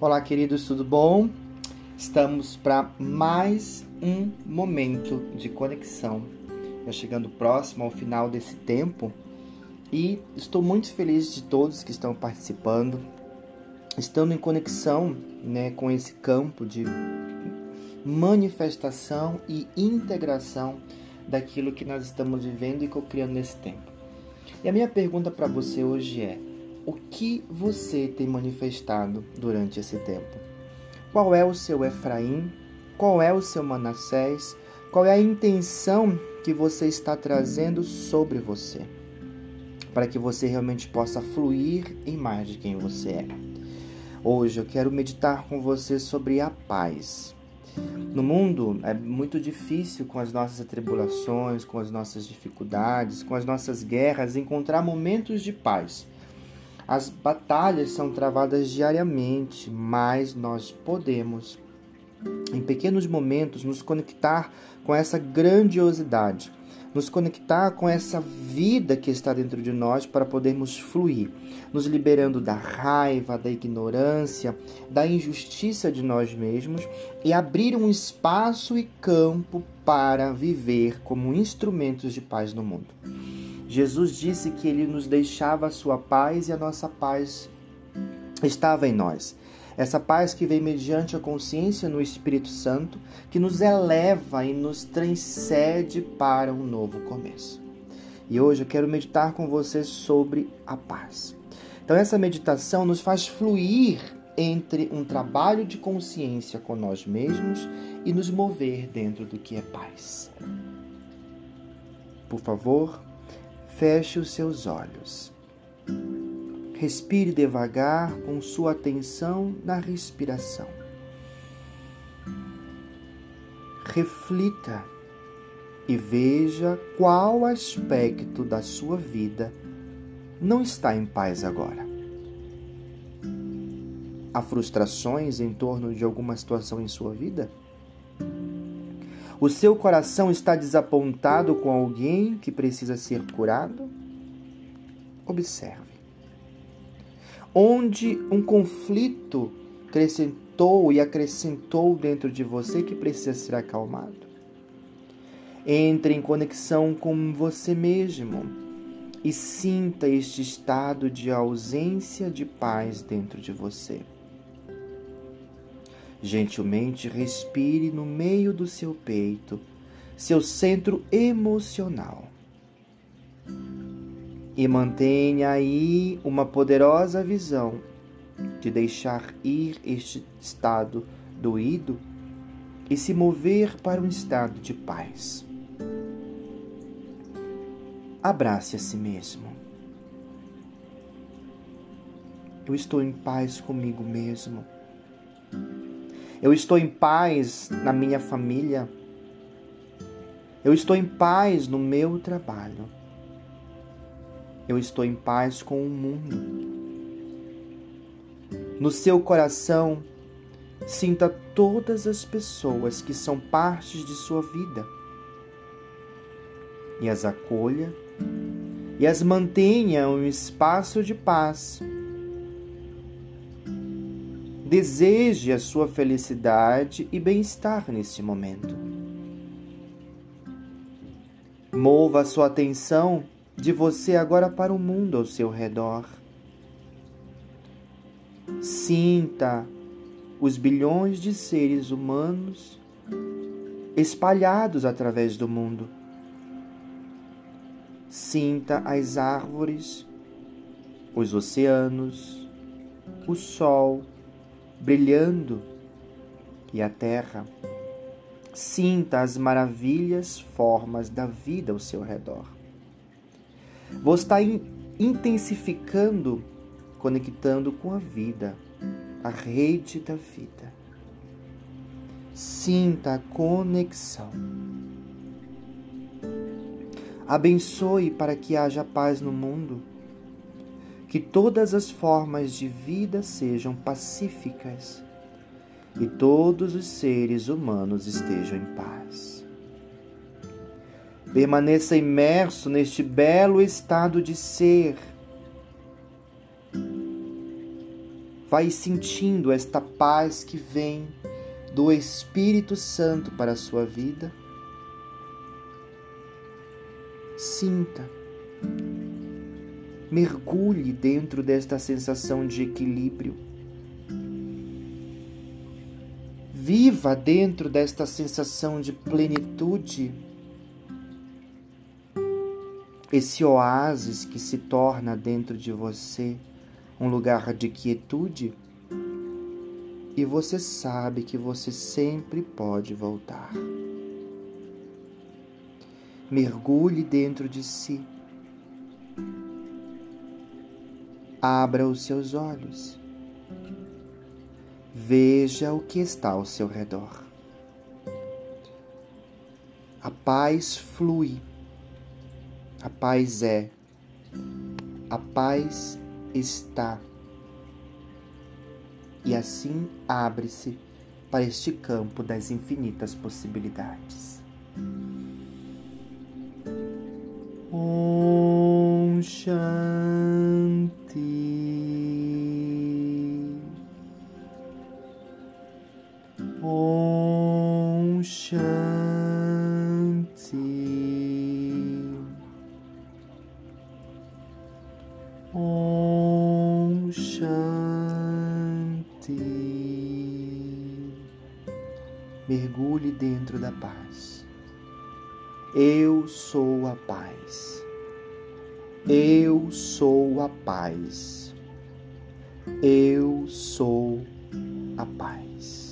Olá, queridos, tudo bom? Estamos para mais um momento de conexão. Já chegando próximo ao final desse tempo e estou muito feliz de todos que estão participando, estando em conexão né, com esse campo de manifestação e integração daquilo que nós estamos vivendo e co-criando nesse tempo. E a minha pergunta para você hoje é: o que você tem manifestado durante esse tempo? Qual é o seu Efraim? Qual é o seu Manassés? Qual é a intenção que você está trazendo sobre você? Para que você realmente possa fluir em mais de quem você é. Hoje eu quero meditar com você sobre a paz. No mundo é muito difícil com as nossas atribulações, com as nossas dificuldades, com as nossas guerras, encontrar momentos de paz. As batalhas são travadas diariamente, mas nós podemos, em pequenos momentos, nos conectar com essa grandiosidade, nos conectar com essa vida que está dentro de nós para podermos fluir, nos liberando da raiva, da ignorância, da injustiça de nós mesmos e abrir um espaço e campo para viver como instrumentos de paz no mundo. Jesus disse que ele nos deixava a sua paz e a nossa paz estava em nós. Essa paz que vem mediante a consciência no Espírito Santo, que nos eleva e nos transcende para um novo começo. E hoje eu quero meditar com você sobre a paz. Então, essa meditação nos faz fluir entre um trabalho de consciência com nós mesmos e nos mover dentro do que é paz. Por favor, Feche os seus olhos. Respire devagar com sua atenção na respiração. Reflita e veja qual aspecto da sua vida não está em paz agora. Há frustrações em torno de alguma situação em sua vida? O seu coração está desapontado com alguém que precisa ser curado? Observe. Onde um conflito acrescentou e acrescentou dentro de você que precisa ser acalmado? Entre em conexão com você mesmo e sinta este estado de ausência de paz dentro de você. Gentilmente respire no meio do seu peito, seu centro emocional. E mantenha aí uma poderosa visão de deixar ir este estado doído e se mover para um estado de paz. Abrace a si mesmo. Eu estou em paz comigo mesmo. Eu estou em paz na minha família. Eu estou em paz no meu trabalho. Eu estou em paz com o mundo. No seu coração, sinta todas as pessoas que são partes de sua vida e as acolha e as mantenha um espaço de paz Deseje a sua felicidade e bem-estar neste momento. Mova a sua atenção de você agora para o mundo ao seu redor. Sinta os bilhões de seres humanos espalhados através do mundo. Sinta as árvores, os oceanos, o sol, brilhando e a terra. Sinta as maravilhas formas da vida ao seu redor. Você está intensificando, conectando com a vida, a rede da vida. Sinta a conexão. Abençoe para que haja paz no mundo que todas as formas de vida sejam pacíficas e todos os seres humanos estejam em paz. Permaneça imerso neste belo estado de ser. Vai sentindo esta paz que vem do Espírito Santo para a sua vida. Sinta. Mergulhe dentro desta sensação de equilíbrio. Viva dentro desta sensação de plenitude. Esse oásis que se torna dentro de você um lugar de quietude e você sabe que você sempre pode voltar. Mergulhe dentro de si. Abra os seus olhos. Veja o que está ao seu redor. A paz flui. A paz é. A paz está e assim abre-se para este campo das infinitas possibilidades. Om Shanti mergulhe dentro da paz. Eu sou a paz. Eu sou a paz. Eu sou a paz.